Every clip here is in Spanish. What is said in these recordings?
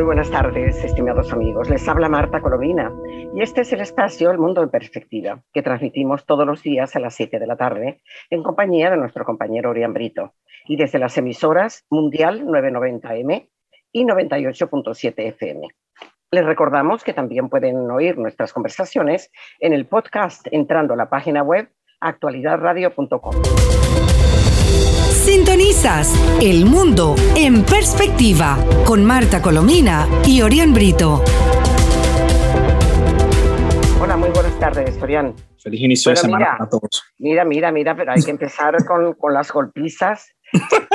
Muy buenas tardes, estimados amigos. Les habla Marta Colomina y este es el espacio El Mundo en Perspectiva, que transmitimos todos los días a las 7 de la tarde en compañía de nuestro compañero Orián Brito y desde las emisoras Mundial 990M y 98.7 FM. Les recordamos que también pueden oír nuestras conversaciones en el podcast entrando a la página web actualidadradio.com. Sintonizas El Mundo en Perspectiva con Marta Colomina y Orián Brito. Hola, muy buenas tardes, Orián. Feliz inicio de semana a todos. Mira, mira, mira, pero hay que empezar con, con las golpizas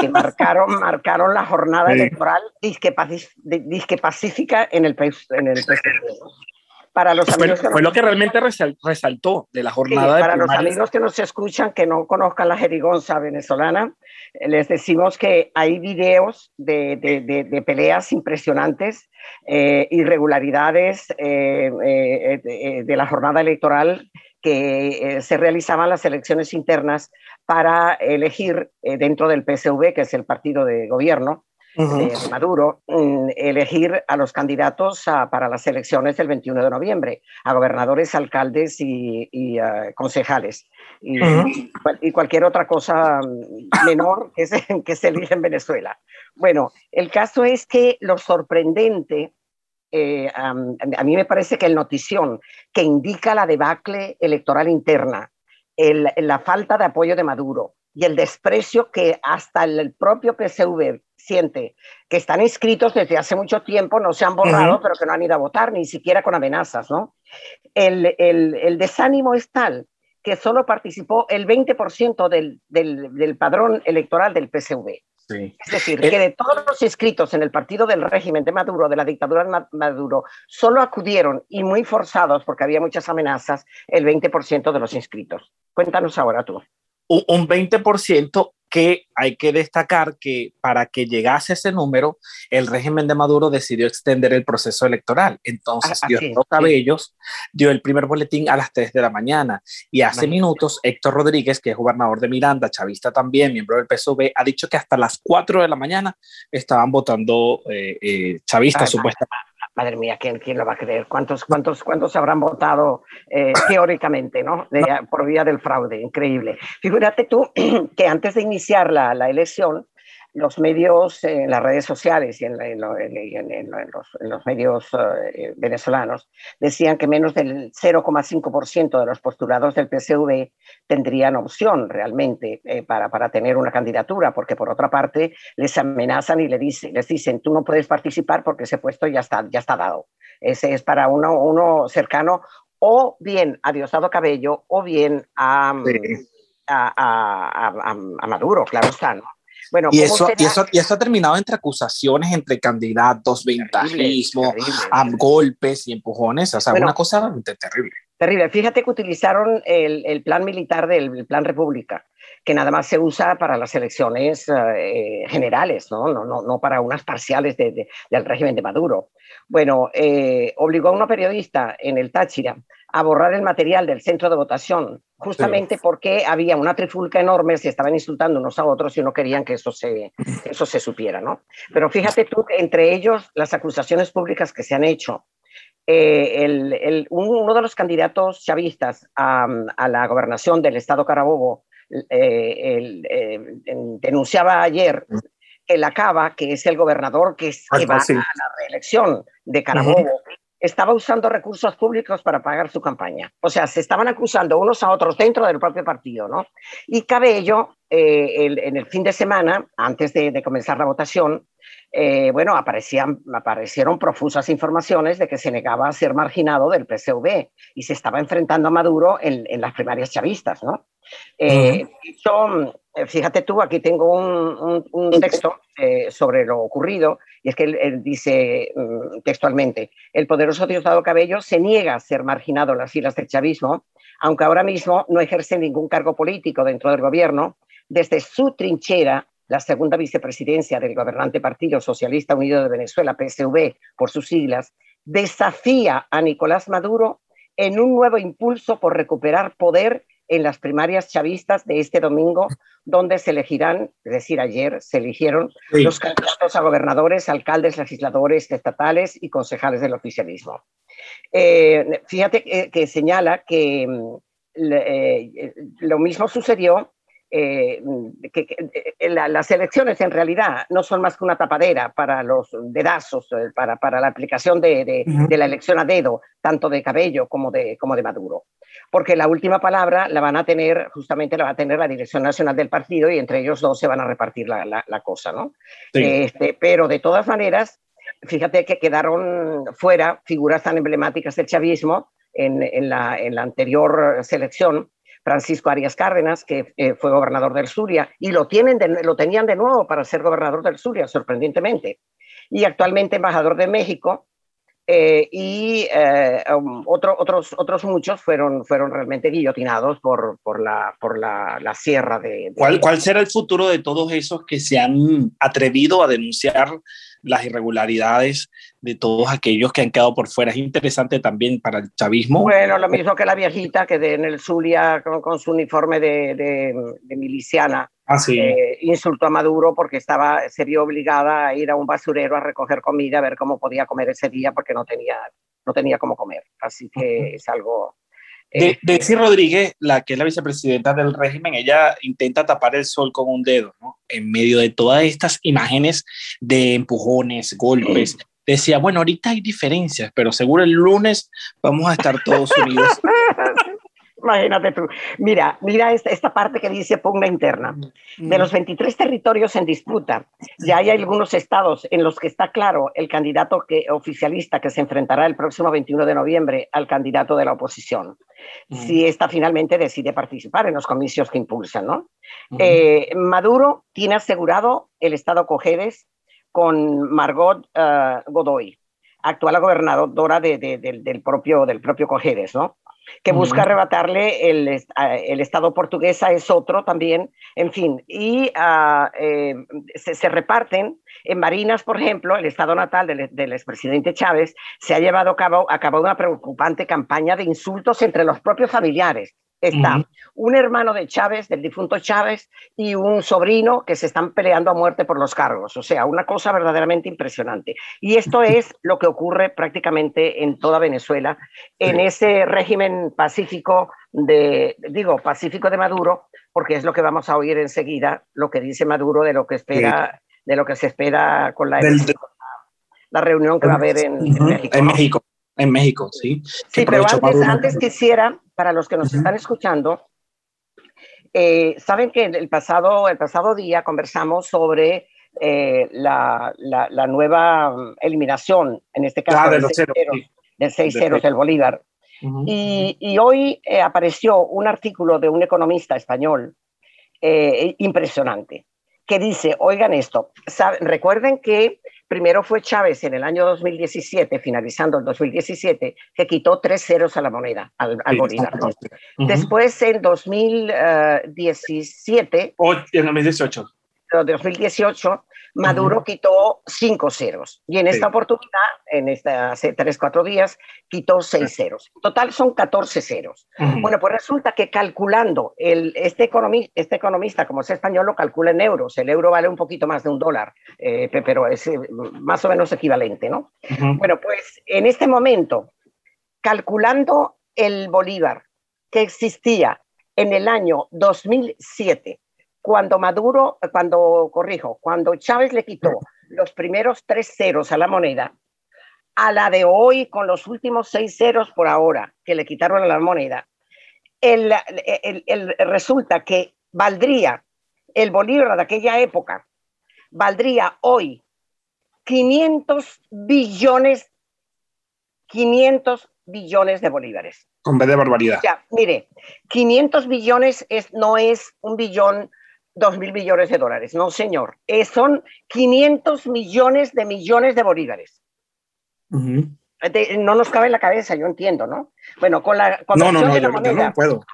que marcaron, marcaron la jornada electoral disque, pacífica en el, en el para los amigos fue, lo que realmente resaltó de la jornada Para los amigos que nos escuchan, que no conozcan la jerigonza venezolana, les decimos que hay videos de, peleas impresionantes, eh, irregularidades eh, de la jornada electoral que se realizaban las elecciones internas para elegir dentro del PSV, que es el partido de gobierno, de Maduro, mm, elegir a los candidatos para las elecciones del 21 de noviembre, a gobernadores, alcaldes y, ah, concejales. Y, cualquier otra cosa menor que se, que se elige en Venezuela. Bueno, el caso es que lo sorprendente eh, a mí me parece que el notición que indica la debacle electoral interna, la falta de apoyo de Maduro y el desprecio que hasta el propio PSV siente que están inscritos desde hace mucho tiempo, no se han borrado, pero que no han ido a votar, ni siquiera con amenazas, ¿no? El, el, el desánimo es tal que solo participó el 20% del, del, del, padrón electoral del PSV. Es decir, eh, que de todos los inscritos en el partido del régimen de Maduro, de la dictadura de Maduro, solo acudieron, y muy forzados porque había muchas amenazas, el 20% de los inscritos. Cuéntanos ahora tú. Un 20% que hay que destacar que para que llegase ese número, el régimen de Maduro decidió extender el proceso electoral. Entonces, ah, Diosdado Cabellos dio el primer boletín a las 3 de la mañana. Y hace minutos Héctor Rodríguez, que es gobernador de Miranda, chavista también, miembro del PSOV, ha dicho que hasta las 4 de la mañana estaban votando eh, eh, chavistas, supuestamente madre mía, ¿quién, quién lo va a creer? ¿Cuántos, cuántos, cuántos habrán votado eh, teóricamente, ¿no? por vía del fraude, increíble. Fíjate tú que antes de iniciar la, la elección, los medios, en las redes sociales y en, los, medios eh, venezolanos decían que menos del 0,5% de los postulados del PSV tendrían opción realmente eh, para, para, tener una candidatura, porque por otra parte les amenazan y les dicen, les dicen, tú no puedes participar porque ese puesto ya está, ya está dado. Ese es para uno, uno cercano o bien a Diosdado Cabello o bien a, a, a Maduro, claro está, ¿no? Bueno, y, eso, y, eso, y eso ha terminado entre acusaciones, entre candidatos, ventajismo, golpes y empujones. O sea, una cosa realmente terrible. Terrible. Fíjate que utilizaron el, el plan militar del Plan República, que nada más se usa para las elecciones eh, generales, ¿no? No, no, no para unas parciales de, del régimen de Maduro. Bueno, eh, obligó a una periodista en el Táchira a borrar el material del centro de votación, justamente porque había una trifulca enorme, se estaban insultando unos a otros y no querían que eso se, eso se supiera, ¿no? Pero fíjate tú, entre ellos, las acusaciones públicas que se han hecho. Eh, el, uno de los candidatos chavistas a, a la gobernación del estado Carabobo eh, eh, denunciaba ayer que la Cava, que es el gobernador que, ah, va a la reelección de Carabobo, estaba usando recursos públicos para pagar su campaña. O sea, se estaban acusando unos a otros dentro del propio partido, ¿no? Y Cabello, eh, en el fin de semana, antes de, comenzar la votación, eh, bueno, aparecían, aparecieron profusas informaciones de que se negaba a ser marginado del PSV y se estaba enfrentando a Maduro en, las primarias chavistas, ¿no? Eh, eh, fíjate tú, aquí tengo un, texto eh, sobre lo ocurrido, y es que él, dice mm, textualmente, el poderoso Diosdado Cabello se niega a ser marginado en las filas del chavismo, aunque ahora mismo no ejerce ningún cargo político dentro del gobierno, desde su trinchera, la segunda vicepresidencia del gobernante Partido Socialista Unido de Venezuela, PSV por sus siglas, desafía a Nicolás Maduro en un nuevo impulso por recuperar poder en las primarias chavistas de este domingo, donde se elegirán, es decir, ayer se eligieron los candidatos a gobernadores, alcaldes, legisladores estatales y concejales del oficialismo. Eh, fíjate que, señala que mm, eh, lo mismo sucedió eh, que, eh, las elecciones en realidad no son más que una tapadera para los dedazos, eh, para, para la aplicación de, de, la elección a dedo, tanto de Cabello como de, como de Maduro. Porque la última palabra la van a tener, justamente la va a tener la Dirección Nacional del Partido y entre ellos dos se van a repartir la, la, cosa, ¿no? Este, pero de todas maneras, fíjate que quedaron fuera figuras tan emblemáticas del chavismo en, en, la, en la anterior selección Francisco Arias Cárdenas, que eh, fue gobernador del Zulia, y lo, tienen lo tenían de nuevo para ser gobernador del Zulia, sorprendentemente. Y actualmente embajador de México, eh, y eh, um, otros, otros muchos fueron, fueron realmente guillotinados por, por, la, por la, la sierra de, ¿Cuál, ¿Cuál será el futuro de todos esos que se han atrevido a denunciar las irregularidades de todos aquellos que han quedado por fuera. Es interesante también para el chavismo. Bueno, lo mismo que la viejita que de, en el Zulia con, su uniforme de, de, miliciana ah, eh, insultó a Maduro porque estaba, se vio obligada a ir a un basurero a recoger comida, a ver cómo podía comer ese día porque no tenía, no tenía cómo comer. Así que es algo de, decir Rodríguez, la que es la vicepresidenta del régimen, ella intenta tapar el sol con un dedo, ¿no? En medio de todas estas imágenes de empujones, golpes. Decía, bueno, ahorita hay diferencias, pero seguro el lunes vamos a estar todos unidos. Imagínate tú. Mira, mira esta, parte que dice pugna interna. Mm. De los 23 territorios en disputa, ya hay algunos estados en los que está claro el candidato que, oficialista que se enfrentará el próximo 21 de noviembre al candidato de la oposición, mm. si ésta finalmente decide participar en los comicios que impulsan. ¿no? Eh, Maduro tiene asegurado el estado Cojedes con Margot uh, Godoy, actual gobernadora del, propio, del propio Cojedes, ¿no? que busca arrebatarle el, el, Estado portuguesa, es otro también, en fin, y ah, eh, se, reparten en Marinas, por ejemplo, el Estado natal del, del expresidente Chávez, se ha llevado a cabo, a cabo una preocupante campaña de insultos entre los propios familiares, está un hermano de Chávez, del difunto Chávez, y un sobrino que se están peleando a muerte por los cargos. O sea, una cosa verdaderamente impresionante. Y esto es lo que ocurre prácticamente en toda Venezuela, en ese régimen pacífico de, digo, pacífico de Maduro, porque es lo que vamos a oír enseguida, lo que dice Maduro de lo que espera, de lo que se espera con la, la reunión que va a haber en, México. En México. En México, sí. Sí, pero antes, antes quisiera, para los que nos están escuchando, eh, saben que el pasado, el pasado día conversamos sobre eh, la, la, nueva eliminación, en este caso, del 6-0 del Bolívar. y, y, hoy eh, apareció un artículo de un economista español impresionante que dice, oigan esto, recuerden que Primero fue Chávez en el año 2017, finalizando el 2017, que quitó tres ceros a la moneda, al, Bolívar. Después, en 2017... O en 2018. 2018, Maduro quitó cinco ceros y en esta oportunidad, en esta, hace tres, cuatro días, quitó seis ceros. En total son 14 ceros. Bueno, pues resulta que calculando, el, este, economista, este economista, como es español, lo calcula en euros. El euro vale un poquito más de un dólar, eh, pero es eh, más o menos equivalente, ¿no? Bueno, pues en este momento, calculando el bolívar que existía en el año 2007 cuando Maduro, cuando, corrijo, cuando Chávez le quitó los primeros tres ceros a la moneda, a la de hoy, con los últimos seis ceros por ahora que le quitaron a la moneda, el, resulta que valdría el bolívar de aquella época, valdría hoy 500 billones, 500 billones de bolívares. Con vez de barbaridad. Mire, 500 billones es, no es un billón dos mil millones de dólares. No, señor. son 500 millones de millones de bolívares. no nos cabe en la cabeza, yo entiendo, ¿no? Bueno, con la no, no, no, no puedo.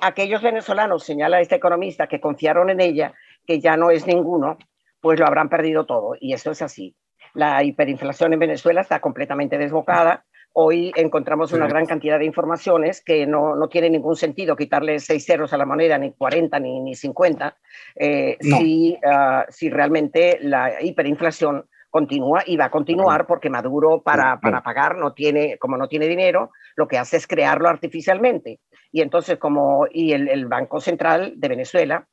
aquellos venezolanos, señala este economista, que confiaron en ella, que ya no es ninguno, pues lo habrán perdido todo. Y eso es así. La hiperinflación en Venezuela está completamente desbocada. Hoy encontramos una gran cantidad de informaciones que no, no tiene ningún sentido quitarle seis ceros a la moneda, ni 40 ni, ni 50, eh, si, ah, si realmente la hiperinflación continúa y va a continuar porque Maduro para, para, pagar no tiene, como no tiene dinero, lo que hace es crearlo artificialmente. Y entonces como, y el, el Banco Central de Venezuela,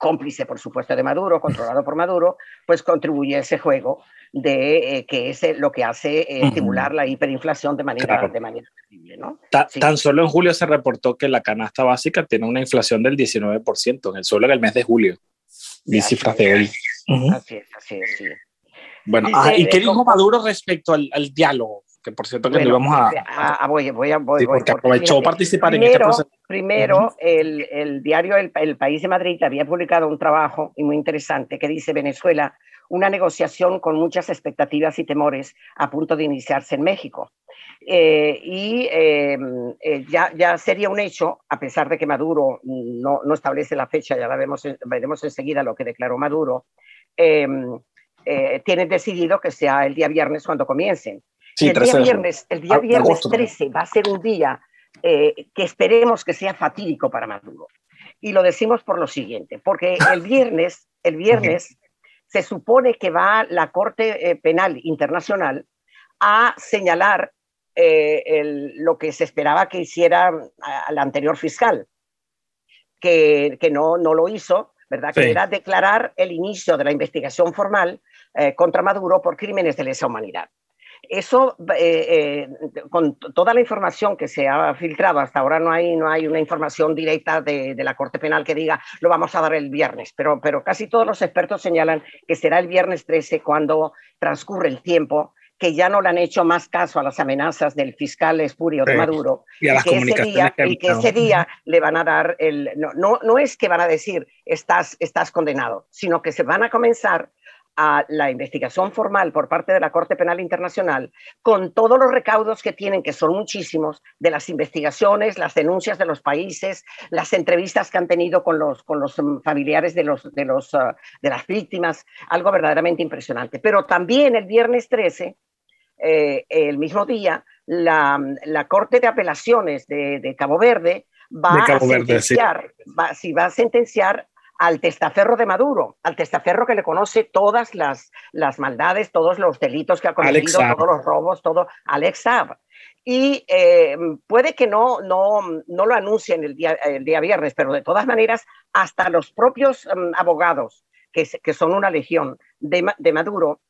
cómplice por supuesto de Maduro, controlado por Maduro, pues contribuye a ese juego de eh, que es lo que hace eh, estimular la hiperinflación de manera, de manera terrible. ¿no? Tan solo en julio se reportó que la canasta básica tiene una inflación del 19% en el solo en el mes de julio. Mi cifras de hoy. Así es, así es, sí. Bueno, ah, ¿y qué dijo Maduro respecto al, al, diálogo? Que por cierto que bueno, íbamos a, a, a, voy, voy, voy, sí, porque aprovechó participar primero, en este proceso. Primero, el, el, diario el, el, País de Madrid había publicado un trabajo y muy interesante que dice Venezuela, una negociación con muchas expectativas y temores a punto de iniciarse en México. Eh, y eh, eh, ya, ya, sería un hecho, a pesar de que Maduro no, no establece la fecha, ya la vemos, veremos enseguida lo que declaró Maduro, eh, eh, tienen decidido que sea el día viernes cuando comiencen. Sí, el, día viernes, el día viernes agosto, 13 va a ser un día eh, que esperemos que sea fatídico para Maduro. Y lo decimos por lo siguiente, porque el viernes, el viernes se supone que va la Corte eh, Penal Internacional a señalar eh, el, lo que se esperaba que hiciera al anterior fiscal, que, que no, no lo hizo, ¿verdad? Sí. Que era declarar el inicio de la investigación formal eh, contra Maduro por crímenes de lesa humanidad. Eso, eh, eh, con toda la información que se ha filtrado, hasta ahora no hay, no hay una información directa de, de, la Corte Penal que diga lo vamos a dar el viernes, pero, pero casi todos los expertos señalan que será el viernes 13 cuando transcurre el tiempo que ya no le han hecho más caso a las amenazas del fiscal espurio de Maduro y, a las que ese día, que y que ese día le van a dar el no, no, no es que van a decir estás, estás condenado, sino que se van a comenzar a la investigación formal por parte de la Corte Penal Internacional con todos los recaudos que tienen, que son muchísimos, de las investigaciones, las denuncias de los países, las entrevistas que han tenido con los, con los familiares de, los, de, los, uh, de las víctimas, algo verdaderamente impresionante. Pero también el viernes 13, eh, el mismo día, la, la, Corte de Apelaciones de, de Cabo Verde va, de Cabo a Verde, sentenciar, sí. va, sí, va a sentenciar al testaferro de Maduro, al testaferro que le conoce todas las, las maldades, todos los delitos que ha cometido, todos los robos, todo, Alex Saab. Y eh, puede que no, no, no lo anuncien el día, el día viernes, pero de todas maneras, hasta los propios um, abogados, que, que, son una legión de, de Maduro,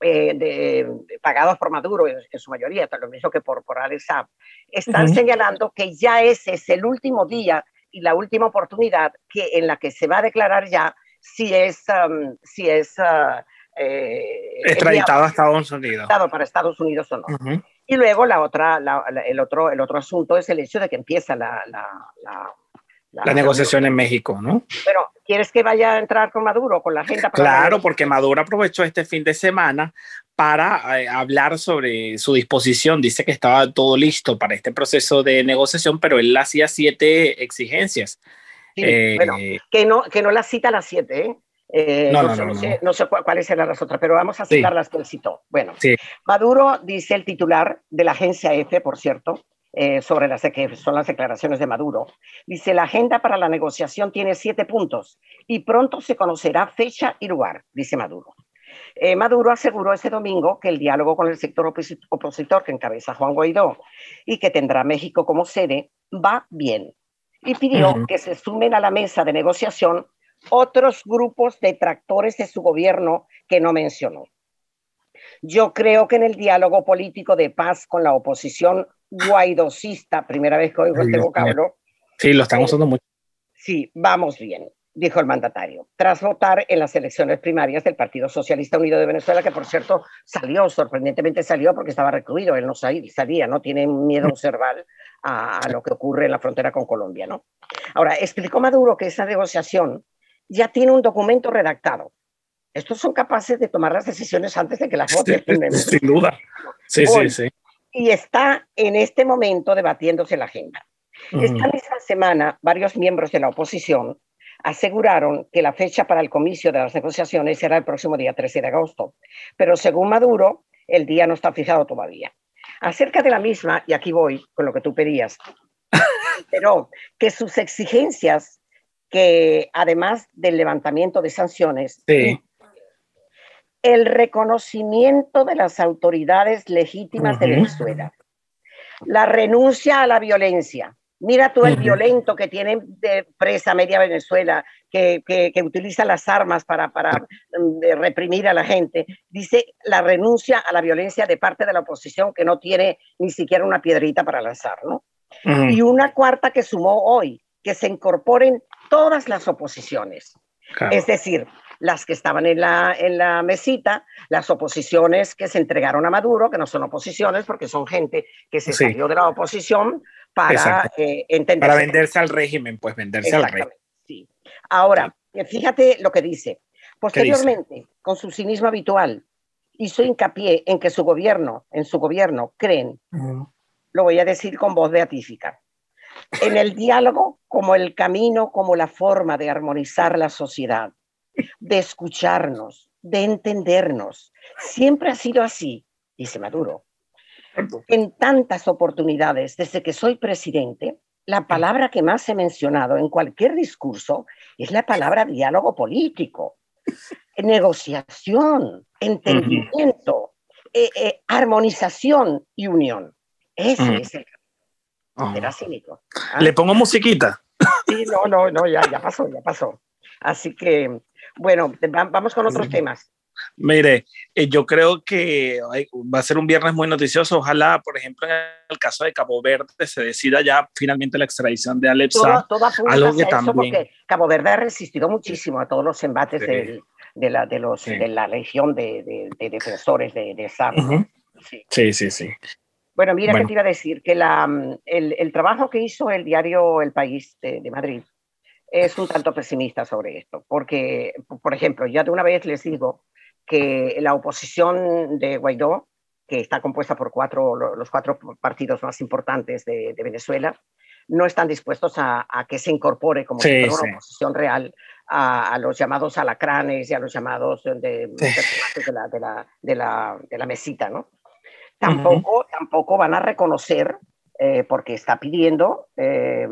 eh, de, de, pagados por Maduro en, en, su mayoría, lo mismo que por, por Alex Saab, están uh -huh. señalando que ya ese es el último día y la última oportunidad que, en la que se va a declarar ya si es, um, si es uh, eh, extraditado a Estados Unidos. Para Estados Unidos o no. Uh -huh. Y luego la otra, la, la, el, otro, el otro asunto es el hecho de que empieza la, la, la negociación en México, ¿no? Pero, ¿quieres que vaya a entrar con Maduro, con la agenda? claro, porque Maduro aprovechó este fin de semana para eh, hablar sobre su disposición. Dice que estaba todo listo para este proceso de negociación, pero él hacía siete exigencias. Sí, eh, bueno, que no, que no las cita las siete, ¿eh? Eh, no, no, no, sé, no, sé, no, sé, cuáles eran las otras, pero vamos a citar sí. las que él citó. Bueno, sí. Maduro dice el titular de la agencia EFE, por cierto, eh, sobre las que son las declaraciones de Maduro. Dice, la agenda para la negociación tiene siete puntos y pronto se conocerá fecha y lugar, dice Maduro. Eh, Maduro aseguró ese domingo que el diálogo con el sector opositor que encabeza Juan Guaidó y que tendrá México como sede va bien y pidió uh -huh. que se sumen a la mesa de negociación otros grupos detractores de su gobierno que no mencionó. Yo creo que en el diálogo político de paz con la oposición guaidosista, primera vez que oigo este vocablo. Sí, lo estamos usando eh, mucho. Sí, vamos bien, dijo el mandatario, tras votar en las elecciones primarias del Partido Socialista Unido de Venezuela, que por cierto salió, sorprendentemente salió porque estaba recluido, él no sabía, no tiene miedo a, a lo que ocurre en la frontera con Colombia, ¿no? Ahora, explicó Maduro que esa negociación ya tiene un documento redactado, estos son capaces de tomar las decisiones antes de que las voten. Sin duda. Sí, sí, sí. Y está en este momento debatiéndose la agenda. Esta misma semana, varios miembros de la oposición aseguraron que la fecha para el comicio de las negociaciones será el próximo día 13 de agosto, pero según Maduro, el día no está fijado todavía. Acerca de la misma, y aquí voy con lo que tú pedías, pero que sus exigencias, que además del levantamiento de sanciones, el reconocimiento de las autoridades legítimas de Venezuela, la renuncia a la violencia. Mira tú el violento que tiene de presa media Venezuela, que, utiliza las armas para, para mm, reprimir a la gente. Dice la renuncia a la violencia de parte de la oposición que no tiene ni siquiera una piedrita para lanzar, ¿no? Y una cuarta que sumó hoy, que se incorporen todas las oposiciones. Es decir, las que estaban en la, en la mesita, las oposiciones que se entregaron a Maduro, que no son oposiciones porque son gente que se salió de la oposición para eh, entender. Para venderse al régimen, pues venderse al régimen. Sí. Ahora, eh, fíjate lo que dice. Posteriormente, con su cinismo habitual, hizo hincapié en que su gobierno, en su gobierno, creen, lo voy a decir con voz beatífica, en el diálogo como el camino, como la forma de armonizar la sociedad de escucharnos, de entendernos. Siempre ha sido así, dice Maduro. En tantas oportunidades, desde que soy presidente, la palabra que más he mencionado en cualquier discurso es la palabra diálogo político, negociación, entendimiento, eh, eh, armonización y unión. Ese es el Era cínico. ¿ah? ¿Le pongo musiquita? Sí, no, no, no, ya, ya pasó, ya pasó. Así que bueno, vamos con otros temas. Mire, eh, yo creo que va a ser un viernes muy noticioso. Ojalá, por ejemplo, en el caso de Cabo Verde se decida ya finalmente la extradición de Alexa. Todo, todo algo que también... porque Cabo Verde ha resistido muchísimo a todos los embates de, la, de, los, de la legión de, defensores de, de sí. sí, sí, Bueno, mira que te iba a decir que la, el, el, trabajo que hizo el diario El País de Madrid es un tanto pesimista sobre esto, porque, por ejemplo, ya de una vez les digo que la oposición de Guaidó, que está compuesta por cuatro, los cuatro partidos más importantes de, Venezuela, no están dispuestos a, que se incorpore como una oposición real a, los llamados alacranes y a los llamados de, de, la, de, la, de, la, de la mesita, ¿no? Tampoco, tampoco van a reconocer, eh, porque está pidiendo eh,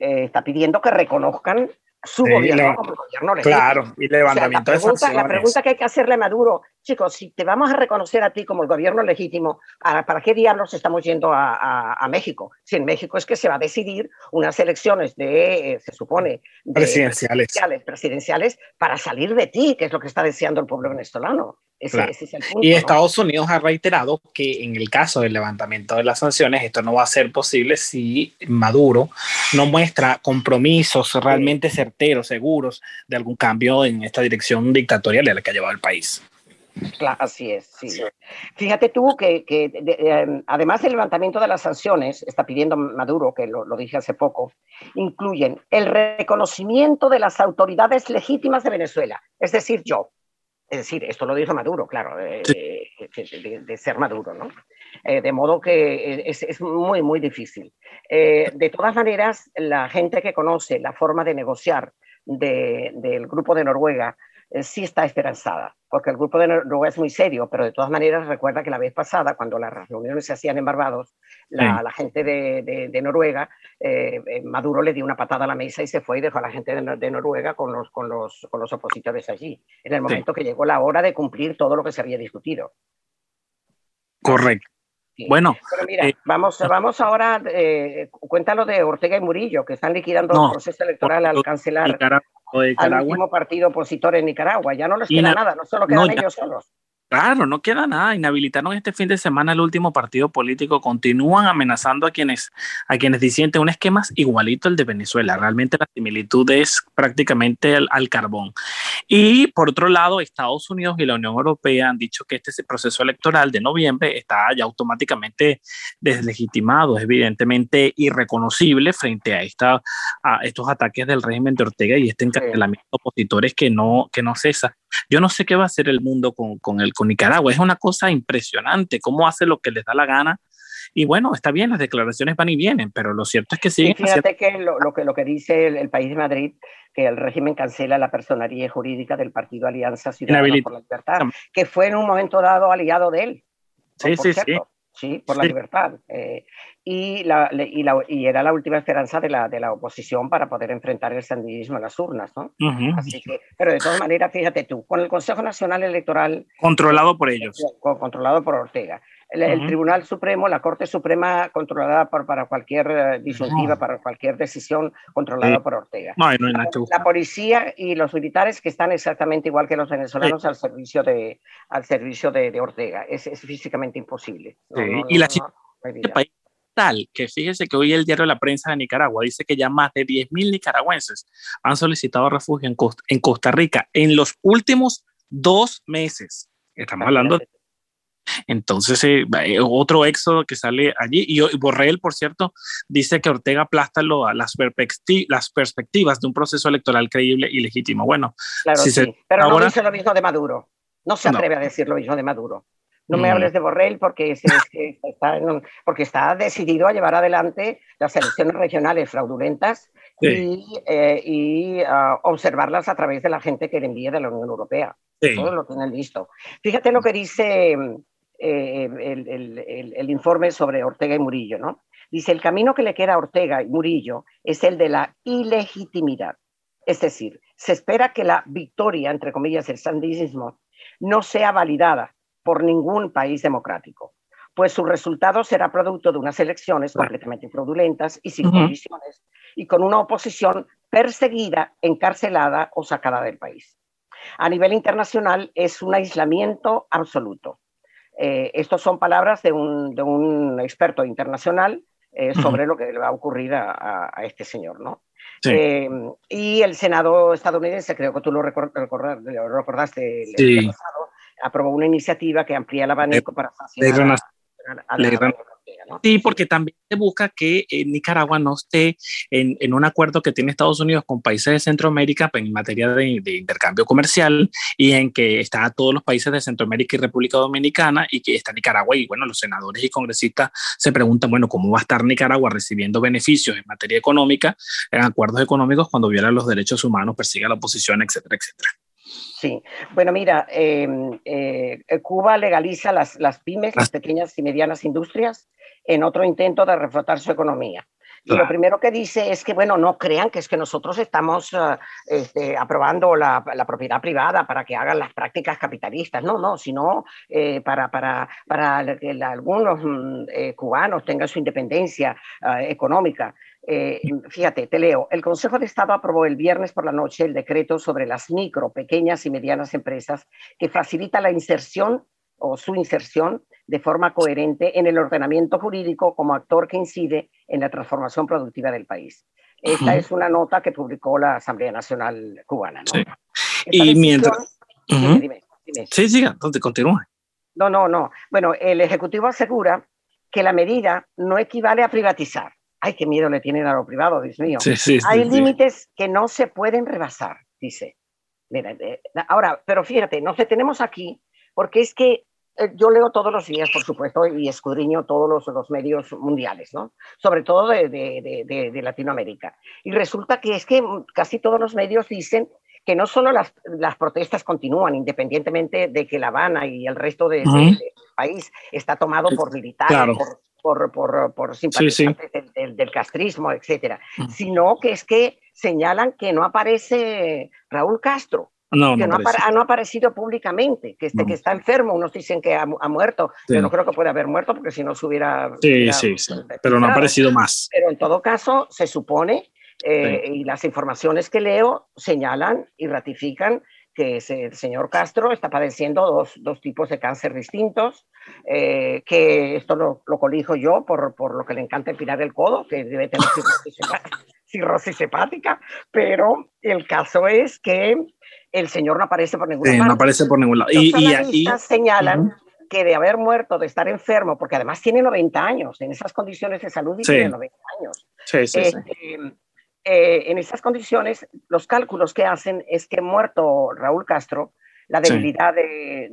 eh, está pidiendo que reconozcan su gobierno como gobierno legítimo. Claro, y levantamiento la pregunta, de La pregunta que hay que hacerle a Maduro, chicos, si te vamos a reconocer a ti como el gobierno legítimo, ¿para qué diablos estamos yendo a, México? Si en México es que se va a decidir unas elecciones de, eh, se supone, presidenciales. presidenciales para salir de ti, que es lo que está deseando el pueblo venezolano y Estados Unidos ha reiterado que en el caso del levantamiento de las sanciones, esto no va a ser posible si Maduro no muestra compromisos realmente certeros, seguros de algún cambio en esta dirección dictatorial a la que ha llevado el país. Claro, así es, sí. Fíjate tú que, em, además del levantamiento de las sanciones, está pidiendo Maduro, que lo, lo, dije hace poco, incluyen el reconocimiento de las autoridades legítimas de Venezuela, es decir, yo, es decir, esto lo dijo Maduro, claro, de, ser Maduro, ¿no? Eh, de modo que es, muy, muy difícil. Eh, de todas maneras, la gente que conoce la forma de negociar del grupo de Noruega eh, sí está esperanzada, porque el grupo de Noruega es muy serio, pero de todas maneras recuerda que la vez pasada, cuando las reuniones se hacían en Barbados, la, gente de, Noruega, eh, eh, Maduro le dio una patada a la mesa y se fue y dejó a la gente de, Noruega con los, con, los, con los opositores allí, en el momento que llegó la hora de cumplir todo lo que se había discutido. Correcto. Bueno, mira, vamos, vamos ahora, cuéntalo de Ortega y Murillo, que están liquidando el proceso electoral al cancelar al último partido opositor en Nicaragua. Ya no les queda nada, no solo quedan ellos solos. Claro, no queda nada. Inhabilitaron este fin de semana el último partido político. Continúan amenazando a quienes, a quienes disienten un esquema igualito al de Venezuela. Realmente la similitud es prácticamente al, carbón. Y por otro lado, Estados Unidos y la Unión Europea han dicho que este proceso electoral de noviembre está ya automáticamente deslegitimado, es evidentemente irreconocible frente a, esta, a estos ataques del régimen de Ortega y este encarcelamiento de opositores que no, que no cesa. Yo no sé qué va a hacer el mundo con, con, el, con Nicaragua. Es una cosa impresionante cómo hace lo que les da la gana Y bueno, está bien, las declaraciones van y vienen, pero lo cierto es que sí. fíjate que lo, que lo que dice el, país de Madrid, que el régimen cancela la personería jurídica del partido Alianza Ciudadana por la Libertad, que fue en un momento dado aliado de él. Sí, sí, sí. Sí, por la libertad. Eh, y, la, y, la, y, era la última esperanza de la, de la oposición para poder enfrentar el sandinismo en las urnas, ¿no? Así que, pero de todas maneras, fíjate tú, con el Consejo Nacional Electoral... Controlado por ellos. Controlado por Ortega el, Tribunal Supremo, la Corte Suprema controlada por, para cualquier eh, disyuntiva, para cualquier decisión controlada por Ortega. la, policía y los militares que están exactamente igual que los venezolanos al servicio de, al servicio de, Ortega. Es, es, físicamente imposible. y la este país tal que fíjese que hoy el diario La Prensa de Nicaragua dice que ya más de 10.000 nicaragüenses han solicitado refugio en Costa, en Costa Rica en los últimos dos meses. Estamos hablando de entonces, eh, eh, otro éxodo que sale allí. Y, Borrell, por cierto, dice que Ortega aplasta lo, las, las perspectivas de un proceso electoral creíble y legítimo. Bueno, claro, sí. pero no dice lo mismo de Maduro. No se atreve a decir lo mismo de Maduro. No me hables de Borrell porque, está porque está decidido a llevar adelante las elecciones regionales fraudulentas y, eh, ah, observarlas a través de la gente que le envía de la Unión Europea. Todo lo tienen listo. Fíjate lo que dice eh, el, informe sobre Ortega y Murillo, ¿no? Dice, el camino que le queda a Ortega y Murillo es el de la ilegitimidad. Es decir, se espera que la victoria, entre comillas, del sandinismo, no sea validada por ningún país democrático, pues su resultado será producto de unas elecciones completamente fraudulentas y sin condiciones, y con una oposición perseguida, encarcelada o sacada del país. A nivel internacional es un aislamiento absoluto. Eh, Estas son palabras de un, experto internacional eh, sobre lo que le va a ocurrir a, este señor, ¿no? Eh, y el Senado estadounidense, creo que tú lo, recordaste el, año pasado, aprobó una iniciativa que amplía el abanico para sancionar Sí, porque también se busca que eh, Nicaragua no esté en, un acuerdo que tiene Estados Unidos con países de Centroamérica pues, en materia de, intercambio comercial y en que están todos los países de Centroamérica y República Dominicana y que está Nicaragua y bueno, los senadores y congresistas se preguntan, bueno, ¿cómo va a estar Nicaragua recibiendo beneficios en materia económica, en acuerdos económicos cuando viola los derechos humanos, persigue a la oposición, etcétera, etcétera? Sí, bueno, mira, em, eh, Cuba legaliza las, las pymes, las pequeñas y medianas industrias, en otro intento de reflotar su economía. Y lo primero que dice es que, bueno, no crean que es que nosotros estamos eh, este, aprobando la, la, propiedad privada para que hagan las prácticas capitalistas. No, no, sino eh, para, para, para, que algunos mm, cubanos tengan su independencia económica. Eh, fíjate, te leo. El Consejo de Estado aprobó el viernes por la noche el decreto sobre las micro, pequeñas y medianas empresas que facilita la inserción o su inserción de forma coherente en el ordenamiento jurídico como actor que incide en la transformación productiva del país. Esta es una nota que publicó la Asamblea Nacional Cubana. Y mientras... Sí, sí, entonces continúa. No, no, no. Bueno, el Ejecutivo asegura que la medida no equivale a privatizar ay, qué miedo le tienen a lo privado, Dios mío. Hay límites que no se pueden rebasar, dice. Eh, ahora, pero fíjate, no sé, tenemos aquí, porque es que yo leo todos los días, por supuesto, y escudriño todos los, los medios mundiales, ¿no? Sobre todo de, de, de, Latinoamérica. Y resulta que es que casi todos los medios dicen que no solo las, las protestas continúan, independientemente de que La Habana y el resto del país está tomado por militares, por por, por, por simpatizantes Del, castrismo, etcétera, sino que es que señalan que no aparece Raúl Castro. No, que no, ha, no, aparecido públicamente, que, este, que está enfermo, unos dicen que ha, muerto, yo no creo que pueda haber muerto porque si no se hubiera... Sí, sí, sí, pero no ha aparecido más. Pero en todo caso, se supone, eh, y las informaciones que leo señalan y ratifican que el señor Castro está padeciendo dos, dos tipos de cáncer distintos, eh, que esto lo, lo, colijo yo por, por, lo que le encanta empinar el codo, que debe tener cirrosis, hepática, pero el caso es que el señor no aparece por ningún lado. No aparece por ningún lado. y, y señalan que de haber muerto, de estar enfermo, porque además tiene 90 años, en esas condiciones de salud y tiene 90 años. Sí, sí, sí. Este, eh, en esas condiciones, los cálculos que hacen es que muerto Raúl Castro, la debilidad de,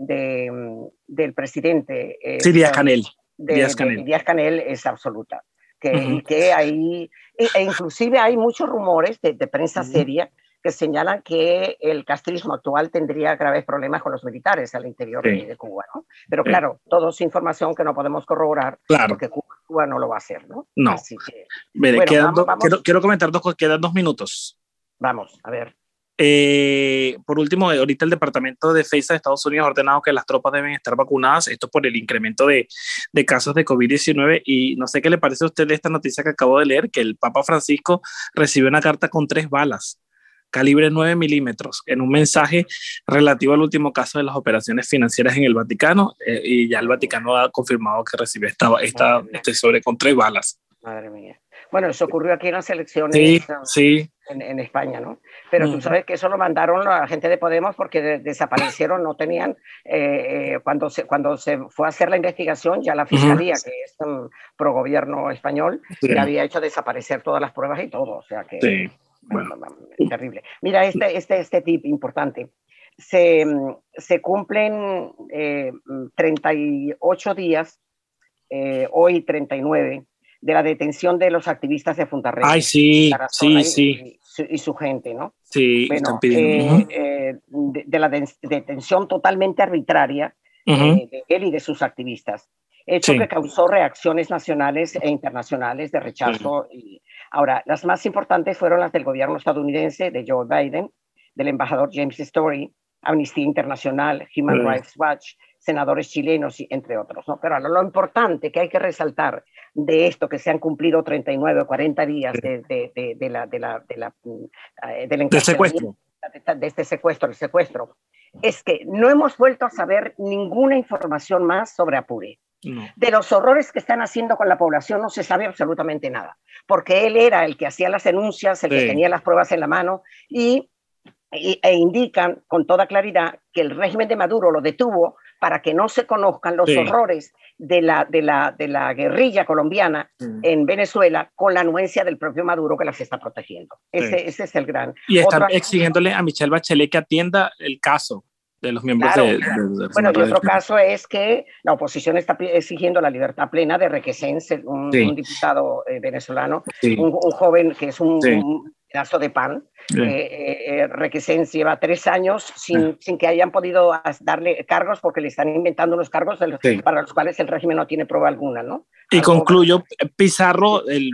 del presidente. Siria Canel. de Díaz Canel, es absoluta. Que, que hay, e, e, inclusive hay muchos rumores de, prensa seria que señalan que el castrismo actual tendría graves problemas con los militares al interior de, Cuba, ¿no? Pero claro, todo es información que no podemos corroborar claro. porque Cuba, no lo va a hacer, ¿no? No. quiero, comentar dos cosas, quedan dos minutos. Vamos, a ver. Eh, por último, ahorita el Departamento de Defensa de Estados Unidos ha ordenado que las tropas deben estar vacunadas, esto por el incremento de, de casos de COVID-19 y no sé qué le parece a usted de esta noticia que acabo de leer, que el Papa Francisco recibió una carta con tres balas calibre 9 milímetros, en un mensaje relativo al último caso de las operaciones financieras en el Vaticano, eh, y ya el Vaticano ha confirmado que recibió esta, esta, este sobre con tres balas. Madre mía. Bueno, eso ocurrió aquí en las elecciones sí, En, España, ¿no? Pero tú sabes que eso lo mandaron a la gente de Podemos porque desaparecieron, no tenían, eh, eh, cuando, se, cuando se fue a hacer la investigación, ya la Fiscalía, que es un pro gobierno español, ya había hecho desaparecer todas las pruebas y todo, o sea que... Bueno. Terrible. Mira, este, este, este tip importante. Se, se cumplen 38 eh, días, eh, hoy 39, de la detención de los activistas de Rey. Ay, sí, sí, sí. Y su, gente, ¿no? Sí, están pidiendo. Eh, de, la detención totalmente arbitraria de él y de sus activistas hecho que causó reacciones nacionales e internacionales de rechazo. Y, ahora, las más importantes fueron las del gobierno estadounidense, de Joe Biden, del embajador James Story, Amnistía Internacional, Human Rights Watch, senadores chilenos, entre otros. ¿no? Pero lo, importante que hay que resaltar de esto, que se han cumplido 39 o 40 días de, de, de, la, de, la, de, la, eh, del secuestro. De, este secuestro, el secuestro, es que no hemos vuelto a saber ninguna información más sobre Apure. De los horrores que están haciendo con la población no se sabe absolutamente nada, porque él era el que hacía las denuncias, el que tenía las pruebas en la mano y, e indican con toda claridad que el régimen de Maduro lo detuvo para que no se conozcan los horrores de la, de, la, de la guerrilla colombiana en Venezuela con la anuencia del propio Maduro que las está protegiendo. Ese, ese es el gran... Y están exigiéndole a Michelle Bachelet que atienda el caso de los miembros de, Bueno, y otro caso es que la oposición está exigiendo la libertad plena de Requesén, un, diputado eh, venezolano, un, joven que es un, pedazo de pan. Eh, eh, Requesén lleva tres años sin, sin, que hayan podido darle cargos porque le están inventando unos cargos para los cuales el régimen no tiene prueba alguna, ¿no? Y concluyo, Pizarro, el,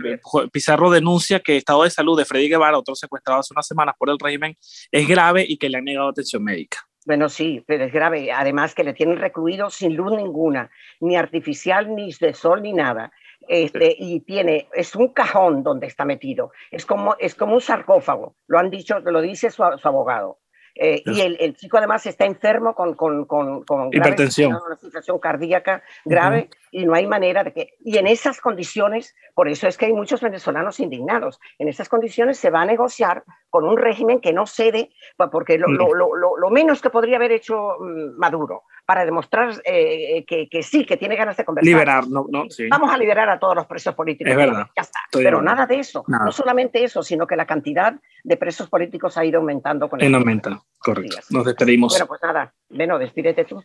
Pizarro denuncia que el estado de salud de Freddy Guevara, otro secuestrado hace unas semanas por el régimen, es grave y que le han negado atención médica. Bueno, sí, pero es grave. Además que le tienen recluido sin luz ninguna, ni artificial, ni de sol, ni nada. Este, y tiene, es un cajón donde está metido. Es como, es como un sarcófago. Lo han dicho, lo dice su abogado. Eh, y el, el, chico además está enfermo con, con, con, con hipertensión, una situación cardíaca grave y no hay manera de que... Y en esas condiciones, por eso es que hay muchos venezolanos indignados, en esas condiciones se va a negociar con un régimen que no cede, porque lo, lo, lo, lo menos que podría haber hecho mm, Maduro para demostrar eh, que, que, sí, que tiene ganas de conversar. Liberar, no, no, sí. Vamos a liberar a todos los presos políticos. Es verdad. Ya está. Pero nada de eso. No solamente eso, sino que la cantidad de presos políticos ha ido aumentando con el aumenta, correcto. Nos despedimos. Bueno, pues nada, Bueno, despídete tú.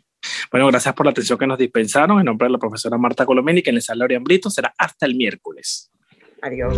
Bueno, gracias por la atención que nos dispensaron. En nombre de la profesora Marta Colomeni, que en el salario Ambrito será hasta el miércoles. Adiós.